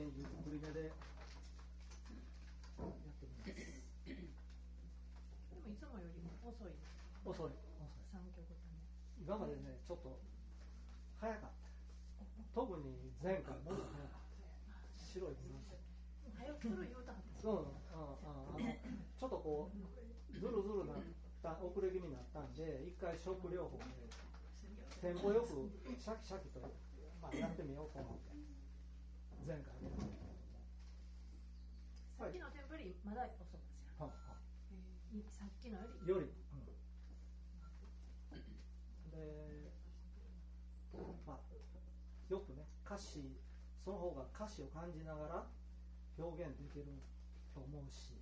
ページ作り目でやってみます。でもいつもよりも遅い遅い遅い。3曲とも今までねちょっと早かった。特に前回も。っと早かった白い部分早く言うたちょっとこうずるずるなった遅れ気になったんで一回食療法でテンポよくシャキシャキと、まあ、やってみようと思って。前回ね。さっきのテンポよりまだ遅いですよははいさっきのよりより、で、まあ、よくね歌詞その方が歌詞を感じながら表現できると思うし